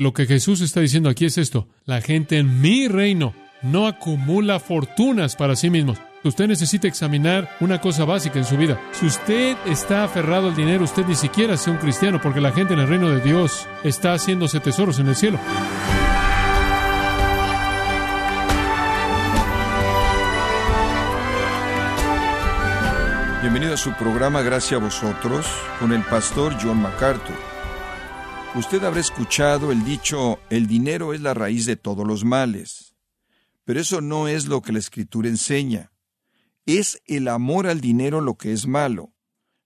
Lo que Jesús está diciendo aquí es esto. La gente en mi reino no acumula fortunas para sí mismos. Usted necesita examinar una cosa básica en su vida. Si usted está aferrado al dinero, usted ni siquiera sea un cristiano, porque la gente en el reino de Dios está haciéndose tesoros en el cielo. Bienvenido a su programa Gracias a vosotros con el pastor John MacArthur. Usted habrá escuchado el dicho, el dinero es la raíz de todos los males. Pero eso no es lo que la escritura enseña. ¿Es el amor al dinero lo que es malo?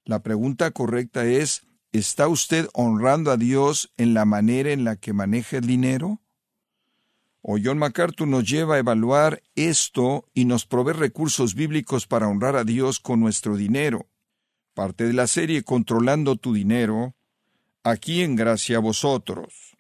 La pregunta correcta es, ¿está usted honrando a Dios en la manera en la que maneja el dinero? O John MacArthur nos lleva a evaluar esto y nos provee recursos bíblicos para honrar a Dios con nuestro dinero. Parte de la serie Controlando tu dinero, aquí en Gracia a vosotros.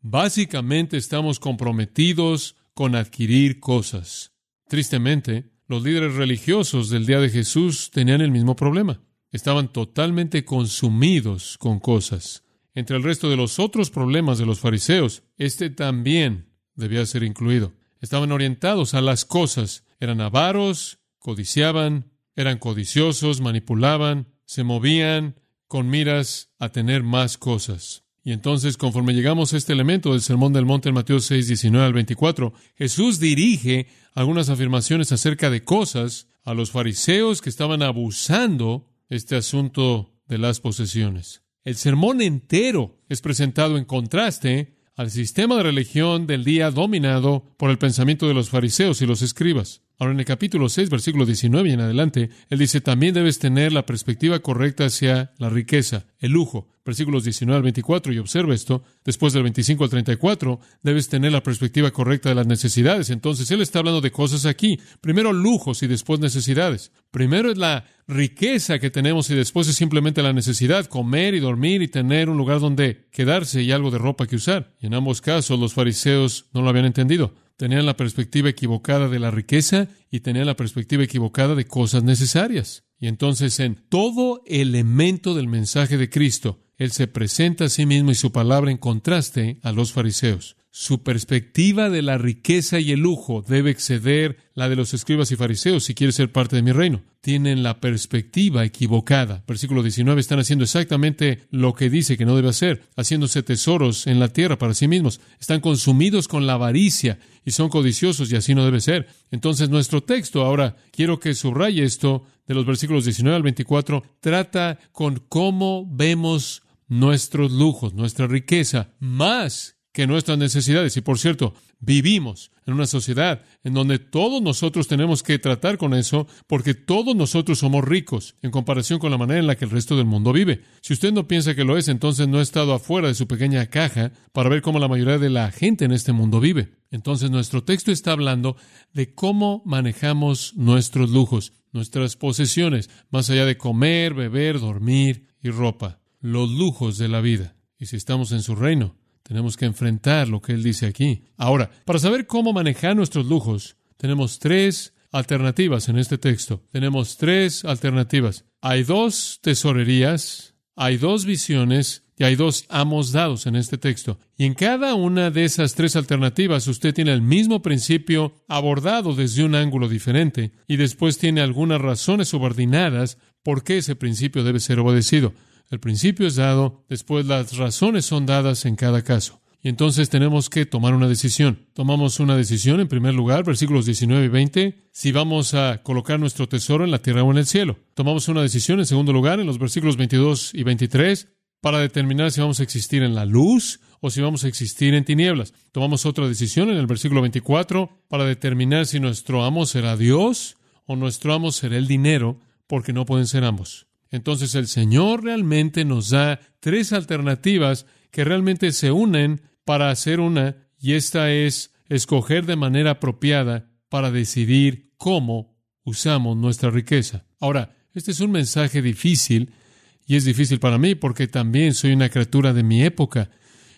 Básicamente estamos comprometidos con adquirir cosas. Tristemente, los líderes religiosos del día de Jesús tenían el mismo problema. Estaban totalmente consumidos con cosas. Entre el resto de los otros problemas de los fariseos, este también debía ser incluido. Estaban orientados a las cosas, eran avaros, codiciaban, eran codiciosos, manipulaban, se movían con miras a tener más cosas. Y entonces, conforme llegamos a este elemento del Sermón del Monte en Mateo 6, 19 al 24, Jesús dirige algunas afirmaciones acerca de cosas a los fariseos que estaban abusando este asunto de las posesiones. El sermón entero es presentado en contraste al sistema de religión del día dominado por el pensamiento de los fariseos y los escribas. Ahora en el capítulo 6, versículo 19 y en adelante, él dice, también debes tener la perspectiva correcta hacia la riqueza, el lujo. Versículos 19 al 24, y observa esto, después del 25 al 34, debes tener la perspectiva correcta de las necesidades. Entonces, él está hablando de cosas aquí. Primero lujos y después necesidades. Primero es la riqueza que tenemos y después es simplemente la necesidad, comer y dormir y tener un lugar donde quedarse y algo de ropa que usar. Y en ambos casos los fariseos no lo habían entendido tenían la perspectiva equivocada de la riqueza y tenían la perspectiva equivocada de cosas necesarias. Y entonces en todo elemento del mensaje de Cristo, Él se presenta a sí mismo y su palabra en contraste a los fariseos. Su perspectiva de la riqueza y el lujo debe exceder la de los escribas y fariseos si quiere ser parte de mi reino. Tienen la perspectiva equivocada. Versículo 19 están haciendo exactamente lo que dice que no debe hacer, haciéndose tesoros en la tierra para sí mismos. Están consumidos con la avaricia y son codiciosos y así no debe ser. Entonces nuestro texto, ahora quiero que subraye esto de los versículos 19 al 24, trata con cómo vemos nuestros lujos, nuestra riqueza, más que nuestras necesidades. Y por cierto, vivimos en una sociedad en donde todos nosotros tenemos que tratar con eso porque todos nosotros somos ricos en comparación con la manera en la que el resto del mundo vive. Si usted no piensa que lo es, entonces no ha estado afuera de su pequeña caja para ver cómo la mayoría de la gente en este mundo vive. Entonces nuestro texto está hablando de cómo manejamos nuestros lujos, nuestras posesiones, más allá de comer, beber, dormir y ropa, los lujos de la vida. Y si estamos en su reino, tenemos que enfrentar lo que Él dice aquí. Ahora, para saber cómo manejar nuestros lujos, tenemos tres alternativas en este texto. Tenemos tres alternativas. Hay dos tesorerías, hay dos visiones y hay dos amos dados en este texto. Y en cada una de esas tres alternativas usted tiene el mismo principio abordado desde un ángulo diferente y después tiene algunas razones subordinadas por qué ese principio debe ser obedecido. El principio es dado, después las razones son dadas en cada caso. Y entonces tenemos que tomar una decisión. Tomamos una decisión, en primer lugar, versículos 19 y 20, si vamos a colocar nuestro tesoro en la tierra o en el cielo. Tomamos una decisión, en segundo lugar, en los versículos 22 y 23, para determinar si vamos a existir en la luz o si vamos a existir en tinieblas. Tomamos otra decisión en el versículo 24 para determinar si nuestro amo será Dios o nuestro amo será el dinero, porque no pueden ser ambos. Entonces el Señor realmente nos da tres alternativas que realmente se unen para hacer una, y esta es escoger de manera apropiada para decidir cómo usamos nuestra riqueza. Ahora, este es un mensaje difícil, y es difícil para mí porque también soy una criatura de mi época,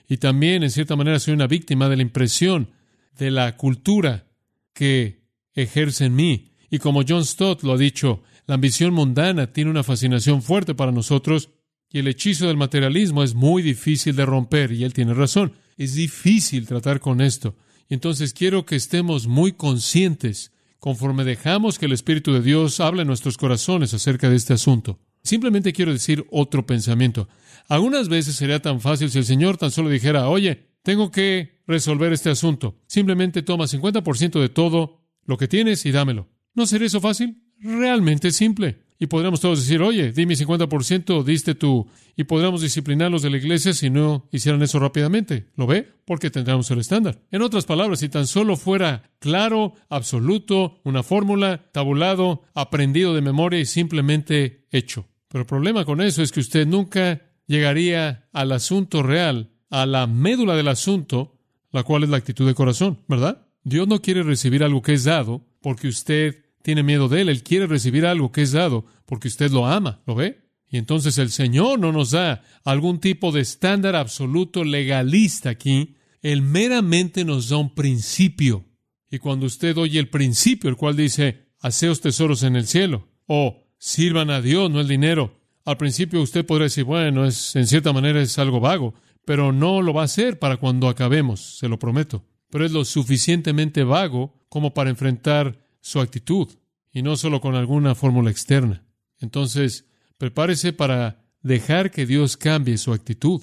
y también en cierta manera soy una víctima de la impresión de la cultura que ejerce en mí. Y como John Stott lo ha dicho, la ambición mundana tiene una fascinación fuerte para nosotros Y el hechizo del materialismo es muy difícil de romper, y él tiene razón. Es difícil tratar con esto. Y entonces quiero que estemos muy conscientes conforme dejamos que el Espíritu de Dios hable en nuestros corazones acerca de este asunto. Simplemente quiero decir otro pensamiento. Algunas veces sería tan fácil si el Señor tan solo dijera, oye, tengo que resolver este asunto. Simplemente toma 50% de todo lo que tienes y dámelo. ¿No sería eso fácil? Realmente simple. Y podríamos todos decir, oye, di mi 50%, diste tú. Y podríamos disciplinarlos de la iglesia si no hicieran eso rápidamente. ¿Lo ve? Porque tendríamos el estándar. En otras palabras, si tan solo fuera claro, absoluto, una fórmula, tabulado, aprendido de memoria y simplemente hecho. Pero el problema con eso es que usted nunca llegaría al asunto real, a la médula del asunto, la cual es la actitud de corazón, ¿verdad? Dios no quiere recibir algo que es dado porque usted tiene miedo de él. Él quiere recibir algo que es dado porque usted lo ama. ¿Lo ve? Y entonces el Señor no nos da algún tipo de estándar absoluto legalista aquí. Él meramente nos da un principio. Y cuando usted oye el principio, el cual dice, haceos tesoros en el cielo, o sirvan a Dios, no el dinero, al principio usted podría decir, bueno, es, en cierta manera es algo vago, pero no lo va a hacer para cuando acabemos, se lo prometo. Pero es lo suficientemente vago como para enfrentar su actitud y no solo con alguna fórmula externa. Entonces, prepárese para dejar que Dios cambie su actitud.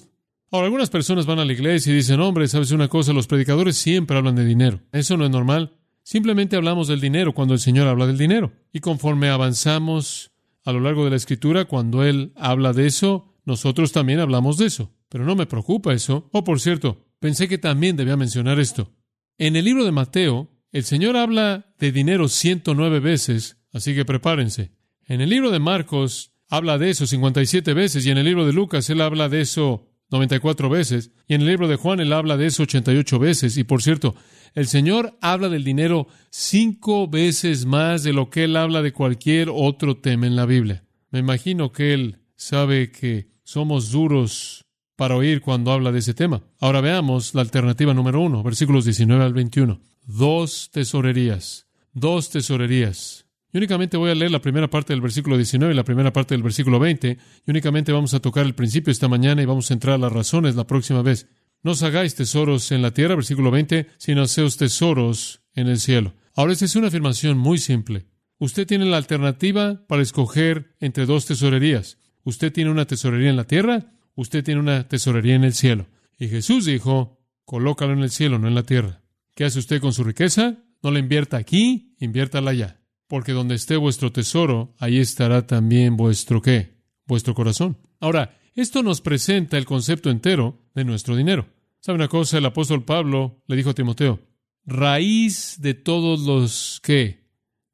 Ahora, algunas personas van a la iglesia y dicen, hombre, ¿sabes una cosa? Los predicadores siempre hablan de dinero. Eso no es normal. Simplemente hablamos del dinero cuando el Señor habla del dinero. Y conforme avanzamos a lo largo de la escritura, cuando Él habla de eso, nosotros también hablamos de eso. Pero no me preocupa eso. Oh, por cierto, pensé que también debía mencionar esto. En el libro de Mateo, el Señor habla de dinero 109 veces, así que prepárense. En el libro de Marcos habla de eso 57 veces y en el libro de Lucas él habla de eso 94 veces y en el libro de Juan él habla de eso 88 veces. Y por cierto, el Señor habla del dinero cinco veces más de lo que él habla de cualquier otro tema en la Biblia. Me imagino que él sabe que somos duros para oír cuando habla de ese tema. Ahora veamos la alternativa número uno, versículos 19 al 21 dos tesorerías, dos tesorerías. Y únicamente voy a leer la primera parte del versículo 19 y la primera parte del versículo 20, y únicamente vamos a tocar el principio esta mañana y vamos a entrar a las razones la próxima vez. No os hagáis tesoros en la tierra, versículo 20, sino haceos tesoros en el cielo. Ahora, esta es una afirmación muy simple. Usted tiene la alternativa para escoger entre dos tesorerías. Usted tiene una tesorería en la tierra, usted tiene una tesorería en el cielo. Y Jesús dijo, colócalo en el cielo, no en la tierra. ¿Qué hace usted con su riqueza? No la invierta aquí, inviértala allá. Porque donde esté vuestro tesoro, ahí estará también vuestro qué? Vuestro corazón. Ahora, esto nos presenta el concepto entero de nuestro dinero. ¿Sabe una cosa? El apóstol Pablo le dijo a Timoteo, raíz de todos los qué?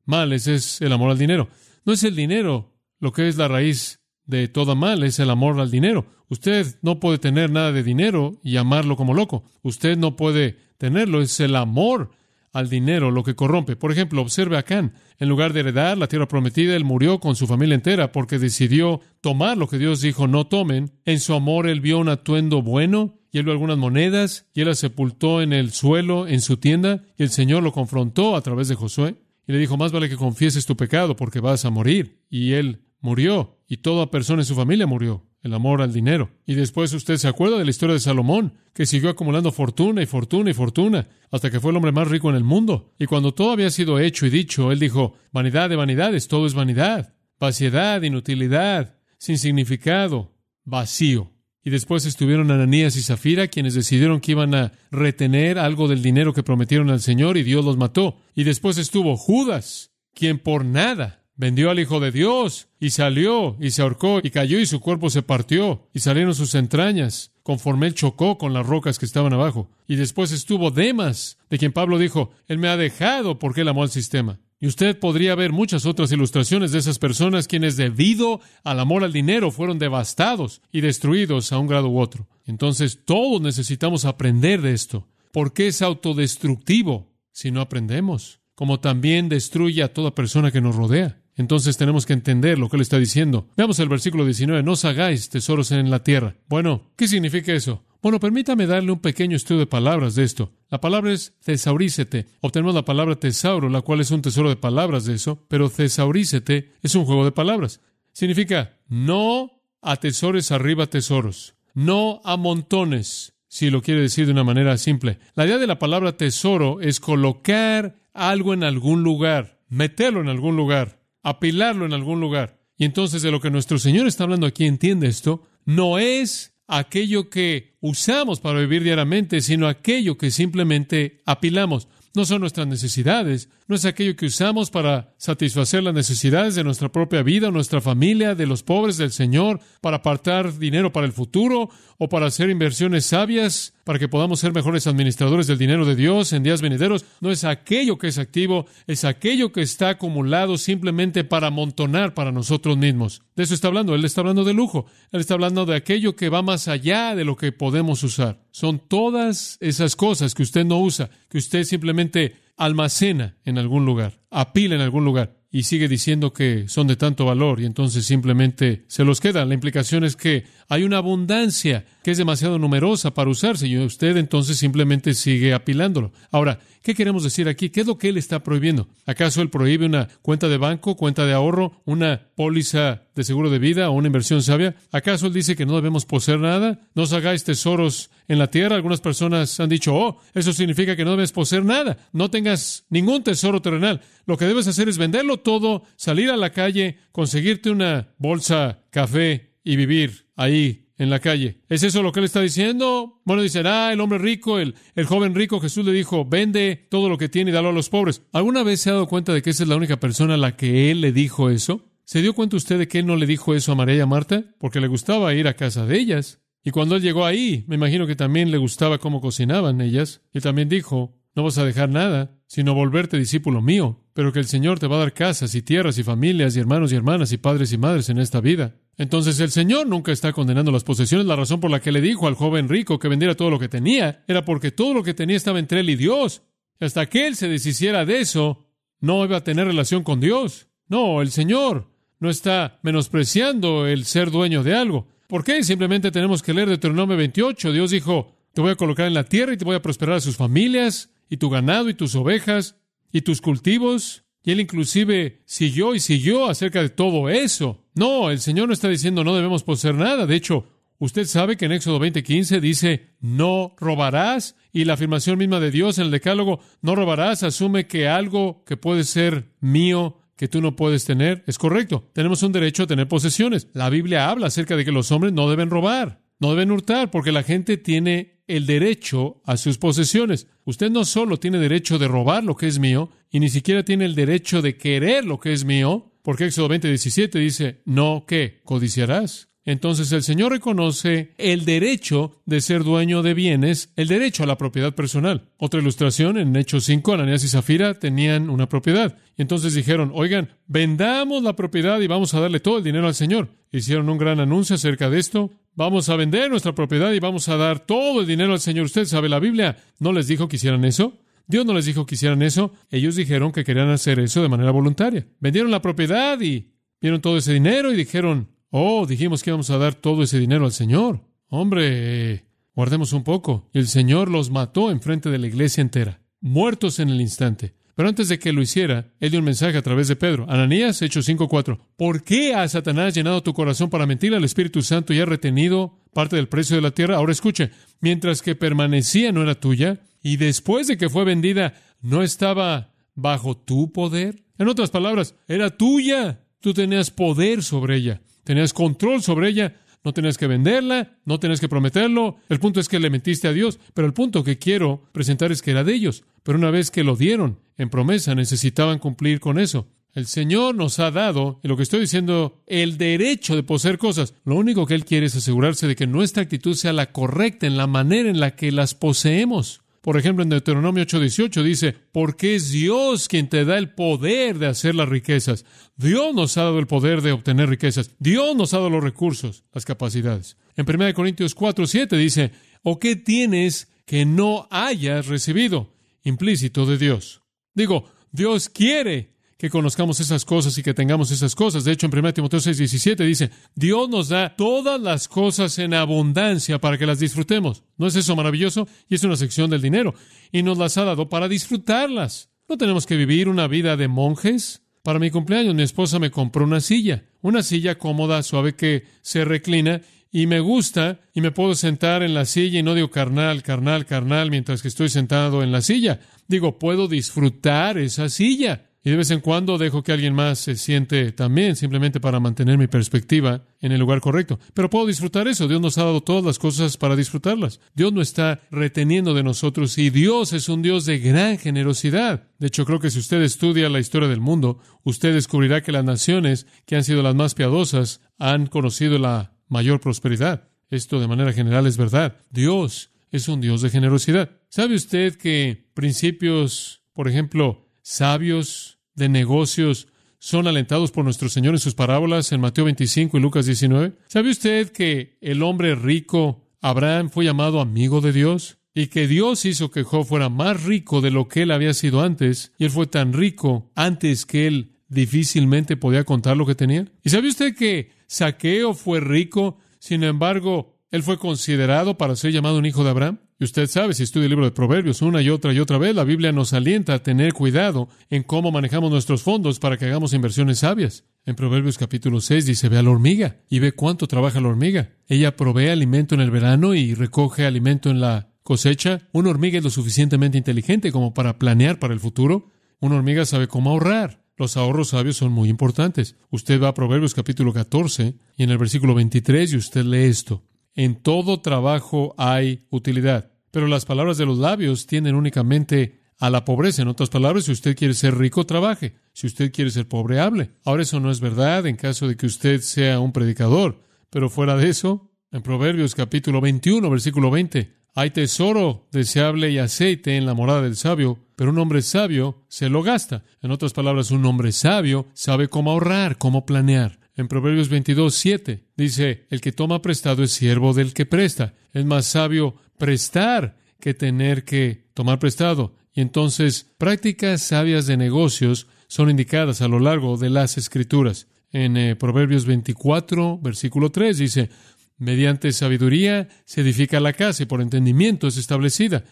Males es el amor al dinero. No es el dinero lo que es la raíz de toda mal, es el amor al dinero. Usted no puede tener nada de dinero y amarlo como loco. Usted no puede tenerlo, es el amor al dinero lo que corrompe. Por ejemplo, observe a Can. En lugar de heredar la tierra prometida, él murió con su familia entera porque decidió tomar lo que Dios dijo no tomen. En su amor él vio un atuendo bueno y él vio algunas monedas y él las sepultó en el suelo en su tienda y el Señor lo confrontó a través de Josué y le dijo, más vale que confieses tu pecado porque vas a morir. Y él murió y toda persona en su familia murió el amor al dinero. Y después usted se acuerda de la historia de Salomón, que siguió acumulando fortuna y fortuna y fortuna, hasta que fue el hombre más rico en el mundo. Y cuando todo había sido hecho y dicho, él dijo, vanidad de vanidades, todo es vanidad, vaciedad, inutilidad, sin significado, vacío. Y después estuvieron Ananías y Zafira, quienes decidieron que iban a retener algo del dinero que prometieron al Señor, y Dios los mató. Y después estuvo Judas, quien por nada vendió al Hijo de Dios y salió y se ahorcó y cayó y su cuerpo se partió y salieron sus entrañas conforme él chocó con las rocas que estaban abajo. Y después estuvo Demas, de quien Pablo dijo, Él me ha dejado porque él amó al sistema. Y usted podría ver muchas otras ilustraciones de esas personas quienes debido al amor al dinero fueron devastados y destruidos a un grado u otro. Entonces todos necesitamos aprender de esto. ¿Por qué es autodestructivo si no aprendemos? Como también destruye a toda persona que nos rodea. Entonces tenemos que entender lo que él está diciendo. Veamos el versículo 19. No os hagáis tesoros en la tierra. Bueno, ¿qué significa eso? Bueno, permítame darle un pequeño estudio de palabras de esto. La palabra es tesaurícete. Obtenemos la palabra tesauro, la cual es un tesoro de palabras de eso, pero tesaurícete es un juego de palabras. Significa no atesores arriba tesoros, no a montones, si lo quiere decir de una manera simple. La idea de la palabra tesoro es colocar algo en algún lugar, meterlo en algún lugar, apilarlo en algún lugar. Y entonces de lo que nuestro Señor está hablando aquí, entiende esto, no es aquello que usamos para vivir diariamente, sino aquello que simplemente apilamos. No son nuestras necesidades, no es aquello que usamos para satisfacer las necesidades de nuestra propia vida, nuestra familia, de los pobres del Señor, para apartar dinero para el futuro o para hacer inversiones sabias, para que podamos ser mejores administradores del dinero de Dios en días venideros. No es aquello que es activo, es aquello que está acumulado simplemente para amontonar para nosotros mismos. De eso está hablando. Él está hablando de lujo. Él está hablando de aquello que va más allá de lo que podemos usar. Son todas esas cosas que usted no usa, que usted simplemente almacena en algún lugar, apila en algún lugar y sigue diciendo que son de tanto valor y entonces simplemente se los queda. La implicación es que hay una abundancia es demasiado numerosa para usarse y usted entonces simplemente sigue apilándolo. Ahora, ¿qué queremos decir aquí? ¿Qué es lo que él está prohibiendo? ¿Acaso él prohíbe una cuenta de banco, cuenta de ahorro, una póliza de seguro de vida o una inversión sabia? ¿Acaso él dice que no debemos poseer nada? No os hagáis tesoros en la tierra. Algunas personas han dicho, oh, eso significa que no debes poseer nada. No tengas ningún tesoro terrenal. Lo que debes hacer es venderlo todo, salir a la calle, conseguirte una bolsa, café y vivir ahí en la calle. ¿Es eso lo que él está diciendo? Bueno, dicen, ah, el hombre rico, el, el joven rico, Jesús le dijo, vende todo lo que tiene y dalo a los pobres. ¿Alguna vez se ha dado cuenta de que esa es la única persona a la que él le dijo eso? ¿Se dio cuenta usted de que él no le dijo eso a María y a Marta? Porque le gustaba ir a casa de ellas. Y cuando él llegó ahí, me imagino que también le gustaba cómo cocinaban ellas. Y también dijo, no vas a dejar nada, sino volverte discípulo mío, pero que el Señor te va a dar casas y tierras y familias y hermanos y hermanas y padres y madres en esta vida. Entonces el Señor nunca está condenando las posesiones. La razón por la que le dijo al joven rico que vendiera todo lo que tenía era porque todo lo que tenía estaba entre él y Dios. hasta que él se deshiciera de eso, no iba a tener relación con Dios. No, el Señor no está menospreciando el ser dueño de algo. ¿Por qué? Simplemente tenemos que leer Deuteronomio 28. Dios dijo, te voy a colocar en la tierra y te voy a prosperar a sus familias y tu ganado y tus ovejas y tus cultivos. Y él inclusive siguió y siguió acerca de todo eso. No, el Señor no está diciendo no debemos poseer nada. De hecho, usted sabe que en Éxodo 20:15 dice no robarás y la afirmación misma de Dios en el decálogo no robarás asume que algo que puede ser mío que tú no puedes tener es correcto. Tenemos un derecho a tener posesiones. La Biblia habla acerca de que los hombres no deben robar, no deben hurtar, porque la gente tiene el derecho a sus posesiones. Usted no solo tiene derecho de robar lo que es mío, y ni siquiera tiene el derecho de querer lo que es mío, porque Éxodo 20, 17 dice, no, ¿qué? ¿Codiciarás? Entonces el Señor reconoce el derecho de ser dueño de bienes, el derecho a la propiedad personal. Otra ilustración, en Hechos 5, Ananías y Zafira tenían una propiedad. Y entonces dijeron, oigan, vendamos la propiedad y vamos a darle todo el dinero al Señor. Hicieron un gran anuncio acerca de esto. Vamos a vender nuestra propiedad y vamos a dar todo el dinero al Señor. Usted sabe, la Biblia no les dijo que hicieran eso. Dios no les dijo que hicieran eso. Ellos dijeron que querían hacer eso de manera voluntaria. Vendieron la propiedad y vieron todo ese dinero y dijeron, Oh, dijimos que íbamos a dar todo ese dinero al Señor. Hombre, guardemos un poco. El Señor los mató en frente de la iglesia entera, muertos en el instante. Pero antes de que lo hiciera, él dio un mensaje a través de Pedro. Ananías, Hechos 5.4. ¿Por qué ha Satanás llenado tu corazón para mentir al Espíritu Santo y ha retenido parte del precio de la tierra? Ahora escuche, mientras que permanecía no era tuya, y después de que fue vendida, ¿no estaba bajo tu poder? En otras palabras, era tuya. Tú tenías poder sobre ella. Tenías control sobre ella, no tenías que venderla, no tenías que prometerlo. El punto es que le mentiste a Dios, pero el punto que quiero presentar es que era de ellos. Pero una vez que lo dieron en promesa, necesitaban cumplir con eso. El Señor nos ha dado, y lo que estoy diciendo, el derecho de poseer cosas. Lo único que Él quiere es asegurarse de que nuestra actitud sea la correcta en la manera en la que las poseemos. Por ejemplo, en Deuteronomio 8:18 dice, porque es Dios quien te da el poder de hacer las riquezas. Dios nos ha dado el poder de obtener riquezas. Dios nos ha dado los recursos, las capacidades. En 1 Corintios 4:7 dice, ¿o qué tienes que no hayas recibido? Implícito de Dios. Digo, Dios quiere que conozcamos esas cosas y que tengamos esas cosas. De hecho, en 1 Timoteo 6, 17 dice, Dios nos da todas las cosas en abundancia para que las disfrutemos. ¿No es eso maravilloso? Y es una sección del dinero. Y nos las ha dado para disfrutarlas. No tenemos que vivir una vida de monjes Para mi cumpleaños mi esposa me compró una silla, una silla cómoda, suave que se reclina y me gusta y me puedo sentar en la silla y no digo carnal, carnal, carnal mientras que estoy sentado en la silla. Digo, puedo disfrutar esa silla. Y de vez en cuando dejo que alguien más se siente también, simplemente para mantener mi perspectiva en el lugar correcto. Pero puedo disfrutar eso. Dios nos ha dado todas las cosas para disfrutarlas. Dios no está reteniendo de nosotros y Dios es un Dios de gran generosidad. De hecho, creo que si usted estudia la historia del mundo, usted descubrirá que las naciones que han sido las más piadosas han conocido la mayor prosperidad. Esto de manera general es verdad. Dios es un Dios de generosidad. ¿Sabe usted que principios, por ejemplo, sabios de negocios son alentados por nuestro Señor en sus parábolas en Mateo 25 y Lucas 19? ¿Sabe usted que el hombre rico, Abraham, fue llamado amigo de Dios? Y que Dios hizo que Job fuera más rico de lo que él había sido antes, y él fue tan rico antes que él difícilmente podía contar lo que tenía. ¿Y sabe usted que Saqueo fue rico, sin embargo, él fue considerado para ser llamado un hijo de Abraham? Y usted sabe, si estudia el libro de Proverbios una y otra y otra vez, la Biblia nos alienta a tener cuidado en cómo manejamos nuestros fondos para que hagamos inversiones sabias. En Proverbios capítulo 6 dice, ve a la hormiga y ve cuánto trabaja la hormiga. Ella provee alimento en el verano y recoge alimento en la cosecha. Una hormiga es lo suficientemente inteligente como para planear para el futuro. Una hormiga sabe cómo ahorrar. Los ahorros sabios son muy importantes. Usted va a Proverbios capítulo 14 y en el versículo 23 y usted lee esto. En todo trabajo hay utilidad, pero las palabras de los labios tienden únicamente a la pobreza. En otras palabras, si usted quiere ser rico, trabaje. Si usted quiere ser pobre, hable. Ahora eso no es verdad en caso de que usted sea un predicador, pero fuera de eso, en Proverbios capítulo 21, versículo 20, hay tesoro deseable y aceite en la morada del sabio, pero un hombre sabio se lo gasta. En otras palabras, un hombre sabio sabe cómo ahorrar, cómo planear. En Proverbios 22, 7 dice, el que toma prestado es siervo del que presta. Es más sabio prestar que tener que tomar prestado. Y entonces, prácticas sabias de negocios son indicadas a lo largo de las escrituras. En eh, Proverbios 24, versículo 3 dice, Mediante sabiduría se edifica la casa y por entendimiento es establecida.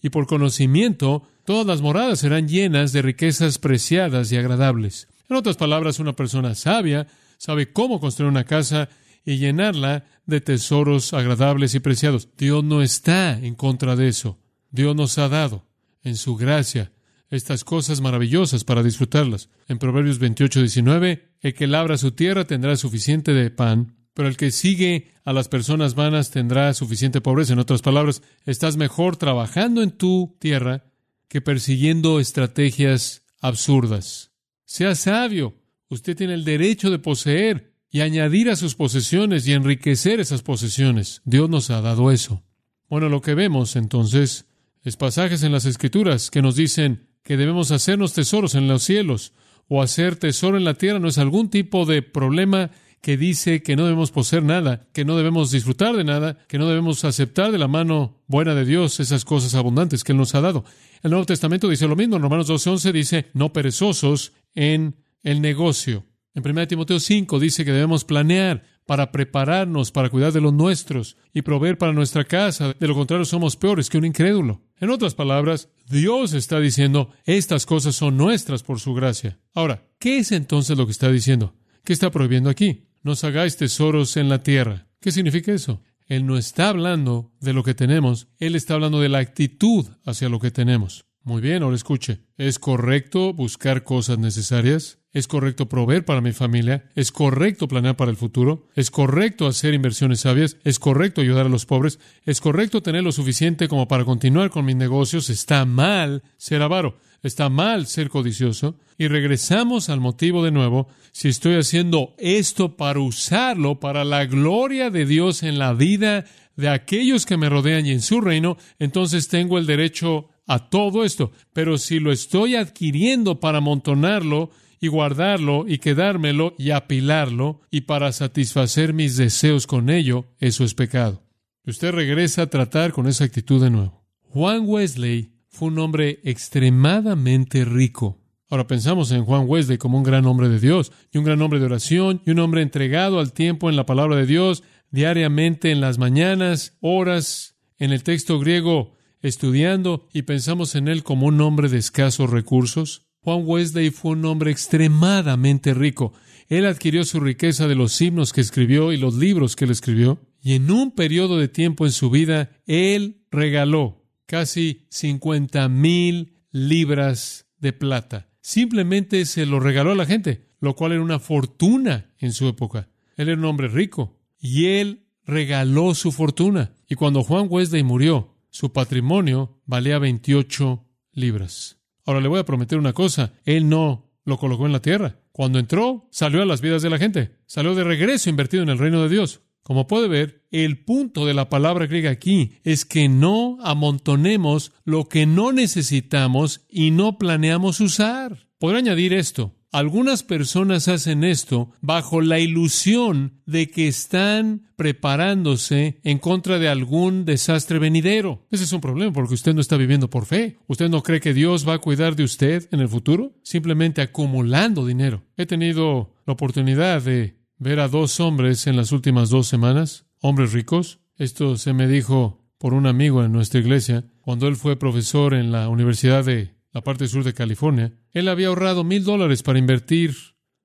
Y por conocimiento todas las moradas serán llenas de riquezas preciadas y agradables. En otras palabras, una persona sabia sabe cómo construir una casa y llenarla de tesoros agradables y preciados. Dios no está en contra de eso. Dios nos ha dado en su gracia estas cosas maravillosas para disfrutarlas. En Proverbios 28, 19, el que labra su tierra tendrá suficiente de pan pero el que sigue a las personas vanas tendrá suficiente pobreza. En otras palabras, estás mejor trabajando en tu tierra que persiguiendo estrategias absurdas. Sea sabio. Usted tiene el derecho de poseer y añadir a sus posesiones y enriquecer esas posesiones. Dios nos ha dado eso. Bueno, lo que vemos entonces es pasajes en las Escrituras que nos dicen que debemos hacernos tesoros en los cielos o hacer tesoro en la tierra no es algún tipo de problema que dice que no debemos poseer nada, que no debemos disfrutar de nada, que no debemos aceptar de la mano buena de Dios esas cosas abundantes que Él nos ha dado. El Nuevo Testamento dice lo mismo. En Romanos 12:11 dice, no perezosos en el negocio. En 1 Timoteo 5 dice que debemos planear para prepararnos, para cuidar de los nuestros y proveer para nuestra casa. De lo contrario, somos peores que un incrédulo. En otras palabras, Dios está diciendo, estas cosas son nuestras por su gracia. Ahora, ¿qué es entonces lo que está diciendo? ¿Qué está prohibiendo aquí? nos hagáis tesoros en la tierra. ¿Qué significa eso? Él no está hablando de lo que tenemos, Él está hablando de la actitud hacia lo que tenemos. Muy bien, ahora escuche. ¿Es correcto buscar cosas necesarias? ¿Es correcto proveer para mi familia? ¿Es correcto planear para el futuro? ¿Es correcto hacer inversiones sabias? ¿Es correcto ayudar a los pobres? ¿Es correcto tener lo suficiente como para continuar con mis negocios? Está mal ser avaro. Está mal ser codicioso. Y regresamos al motivo de nuevo. Si estoy haciendo esto para usarlo para la gloria de Dios en la vida de aquellos que me rodean y en su reino, entonces tengo el derecho a todo esto. Pero si lo estoy adquiriendo para amontonarlo y guardarlo y quedármelo y apilarlo y para satisfacer mis deseos con ello, eso es pecado. Usted regresa a tratar con esa actitud de nuevo. Juan Wesley fue un hombre extremadamente rico. Ahora pensamos en Juan Wesley como un gran hombre de Dios y un gran hombre de oración y un hombre entregado al tiempo en la palabra de Dios diariamente en las mañanas, horas en el texto griego estudiando y pensamos en él como un hombre de escasos recursos. Juan Wesley fue un hombre extremadamente rico. Él adquirió su riqueza de los himnos que escribió y los libros que él escribió. Y en un periodo de tiempo en su vida, él regaló casi 50 mil libras de plata. Simplemente se lo regaló a la gente, lo cual era una fortuna en su época. Él era un hombre rico y él regaló su fortuna. Y cuando Juan Wesley murió, su patrimonio valía 28 libras. Ahora le voy a prometer una cosa, él no lo colocó en la tierra. Cuando entró, salió a las vidas de la gente, salió de regreso invertido en el reino de Dios. Como puede ver, el punto de la palabra griega aquí es que no amontonemos lo que no necesitamos y no planeamos usar. Podré añadir esto. Algunas personas hacen esto bajo la ilusión de que están preparándose en contra de algún desastre venidero. Ese es un problema porque usted no está viviendo por fe. ¿Usted no cree que Dios va a cuidar de usted en el futuro? Simplemente acumulando dinero. He tenido la oportunidad de ver a dos hombres en las últimas dos semanas, hombres ricos. Esto se me dijo por un amigo en nuestra iglesia cuando él fue profesor en la Universidad de la parte sur de California. Él había ahorrado mil dólares para invertir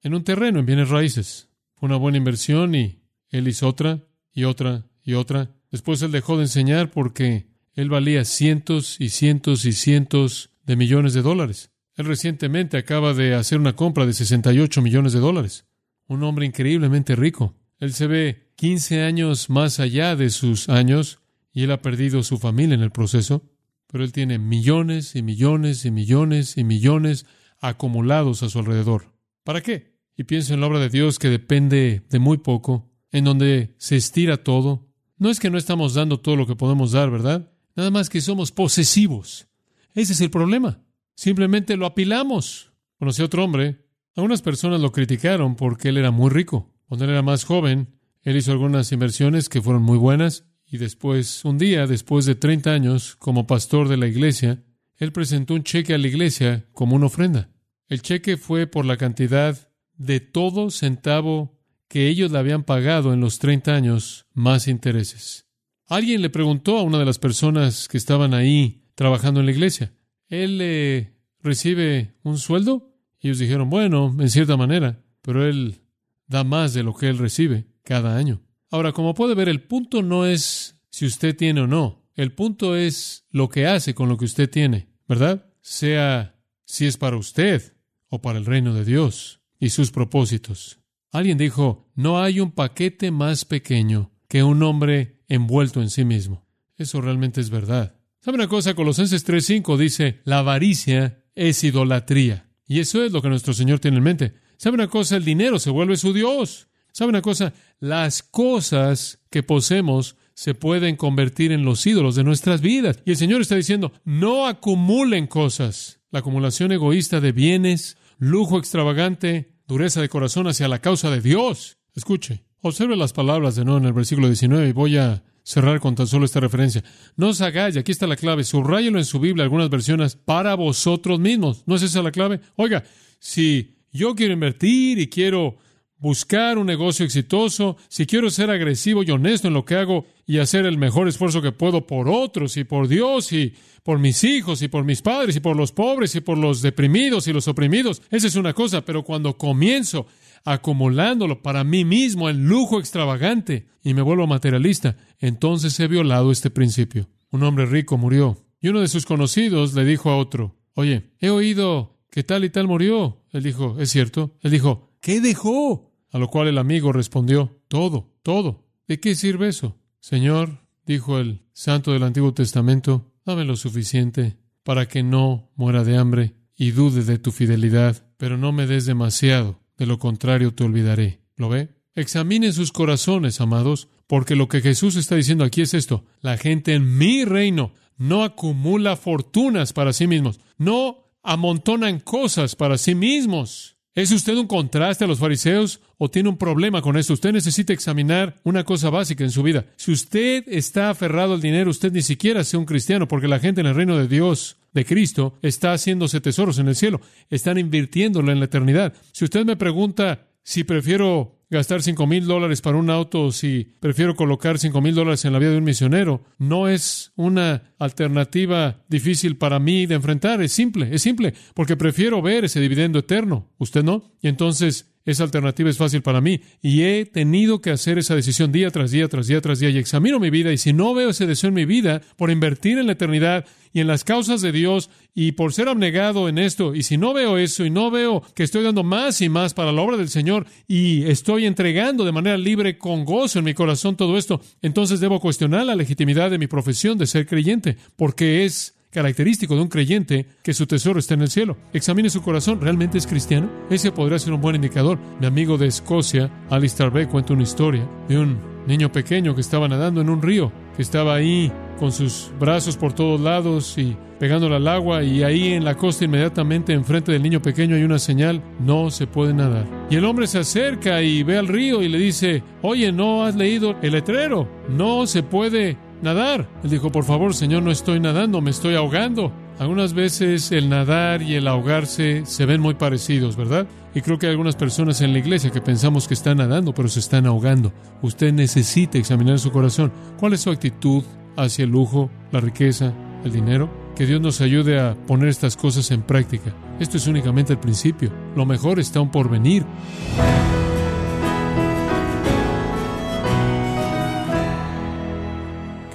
en un terreno en bienes raíces. Fue una buena inversión y él hizo otra y otra y otra. Después él dejó de enseñar porque él valía cientos y cientos y cientos de millones de dólares. Él recientemente acaba de hacer una compra de 68 millones de dólares un hombre increíblemente rico. Él se ve 15 años más allá de sus años y él ha perdido su familia en el proceso, pero él tiene millones y millones y millones y millones acumulados a su alrededor. ¿Para qué? Y pienso en la obra de Dios que depende de muy poco, en donde se estira todo. No es que no estamos dando todo lo que podemos dar, ¿verdad? Nada más que somos posesivos. Ese es el problema. Simplemente lo apilamos. Conocí a otro hombre algunas personas lo criticaron porque él era muy rico. Cuando él era más joven, él hizo algunas inversiones que fueron muy buenas y después, un día, después de 30 años como pastor de la iglesia, él presentó un cheque a la iglesia como una ofrenda. El cheque fue por la cantidad de todo centavo que ellos le habían pagado en los 30 años más intereses. Alguien le preguntó a una de las personas que estaban ahí trabajando en la iglesia, ¿él eh, recibe un sueldo? ellos dijeron, bueno, en cierta manera, pero Él da más de lo que Él recibe cada año. Ahora, como puede ver, el punto no es si usted tiene o no. El punto es lo que hace con lo que usted tiene, ¿verdad? Sea si es para usted o para el reino de Dios y sus propósitos. Alguien dijo, no hay un paquete más pequeño que un hombre envuelto en sí mismo. Eso realmente es verdad. ¿Sabe una cosa? Colosenses 3.5 dice, la avaricia es idolatría. Y eso es lo que nuestro Señor tiene en mente. ¿Sabe una cosa? El dinero se vuelve su Dios. ¿Sabe una cosa? Las cosas que poseemos se pueden convertir en los ídolos de nuestras vidas. Y el Señor está diciendo, no acumulen cosas. La acumulación egoísta de bienes, lujo extravagante, dureza de corazón hacia la causa de Dios. Escuche, observe las palabras de nuevo en el versículo 19 y voy a cerrar con tan solo esta referencia. No os hagáis, aquí está la clave, subrayelo en su Biblia, algunas versiones, para vosotros mismos. ¿No es esa la clave? Oiga, si yo quiero invertir y quiero buscar un negocio exitoso, si quiero ser agresivo y honesto en lo que hago y hacer el mejor esfuerzo que puedo por otros y por Dios y por mis hijos y por mis padres y por los pobres y por los deprimidos y los oprimidos, esa es una cosa, pero cuando comienzo acumulándolo para mí mismo en lujo extravagante y me vuelvo materialista, entonces he violado este principio. Un hombre rico murió y uno de sus conocidos le dijo a otro, oye, he oído que tal y tal murió. Él dijo, es cierto. Él dijo, ¿qué dejó? A lo cual el amigo respondió, todo, todo. ¿De qué sirve eso? Señor, dijo el santo del Antiguo Testamento, dame lo suficiente para que no muera de hambre y dude de tu fidelidad, pero no me des demasiado de lo contrario te olvidaré. ¿Lo ve? Examinen sus corazones, amados, porque lo que Jesús está diciendo aquí es esto. La gente en mi reino no acumula fortunas para sí mismos, no amontonan cosas para sí mismos. ¿Es usted un contraste a los fariseos o tiene un problema con esto? Usted necesita examinar una cosa básica en su vida. Si usted está aferrado al dinero, usted ni siquiera sea un cristiano, porque la gente en el reino de Dios, de Cristo, está haciéndose tesoros en el cielo, están invirtiéndolo en la eternidad. Si usted me pregunta si prefiero gastar cinco mil dólares para un auto si prefiero colocar cinco mil dólares en la vida de un misionero. No es una alternativa difícil para mí de enfrentar. Es simple, es simple, porque prefiero ver ese dividendo eterno. ¿Usted no? Y entonces esa alternativa es fácil para mí y he tenido que hacer esa decisión día tras día, tras día, tras día y examino mi vida y si no veo ese deseo en mi vida por invertir en la eternidad y en las causas de Dios y por ser abnegado en esto y si no veo eso y no veo que estoy dando más y más para la obra del Señor y estoy entregando de manera libre con gozo en mi corazón todo esto, entonces debo cuestionar la legitimidad de mi profesión de ser creyente porque es característico de un creyente que su tesoro está en el cielo. Examine su corazón, ¿realmente es cristiano? Ese podría ser un buen indicador. Mi amigo de Escocia, Alistair Beck, cuenta una historia de un niño pequeño que estaba nadando en un río, que estaba ahí con sus brazos por todos lados y pegándole al agua y ahí en la costa inmediatamente enfrente del niño pequeño hay una señal, no se puede nadar. Y el hombre se acerca y ve al río y le dice, oye, ¿no has leído el letrero? No se puede nadar. Él dijo, por favor, Señor, no estoy nadando, me estoy ahogando. Algunas veces el nadar y el ahogarse se ven muy parecidos, ¿verdad? Y creo que hay algunas personas en la iglesia que pensamos que están nadando, pero se están ahogando. Usted necesita examinar su corazón. ¿Cuál es su actitud hacia el lujo, la riqueza, el dinero? Que Dios nos ayude a poner estas cosas en práctica. Esto es únicamente el principio. Lo mejor está aún por venir.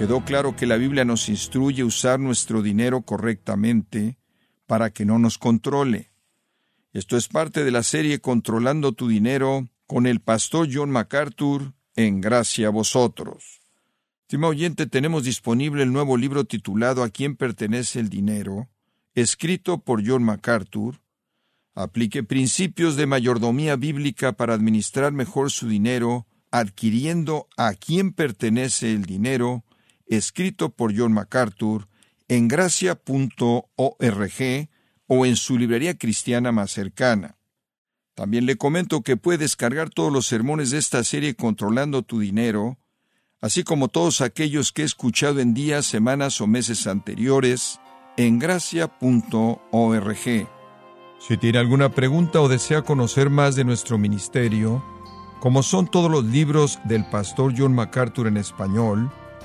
Quedó claro que la Biblia nos instruye a usar nuestro dinero correctamente para que no nos controle. Esto es parte de la serie Controlando tu dinero con el pastor John MacArthur en gracia a vosotros. Estimado oyente, tenemos disponible el nuevo libro titulado A quién pertenece el dinero, escrito por John MacArthur. Aplique principios de mayordomía bíblica para administrar mejor su dinero, adquiriendo a quién pertenece el dinero, escrito por John MacArthur, en gracia.org o en su librería cristiana más cercana. También le comento que puede descargar todos los sermones de esta serie Controlando tu Dinero, así como todos aquellos que he escuchado en días, semanas o meses anteriores, en gracia.org. Si tiene alguna pregunta o desea conocer más de nuestro ministerio, como son todos los libros del pastor John MacArthur en español,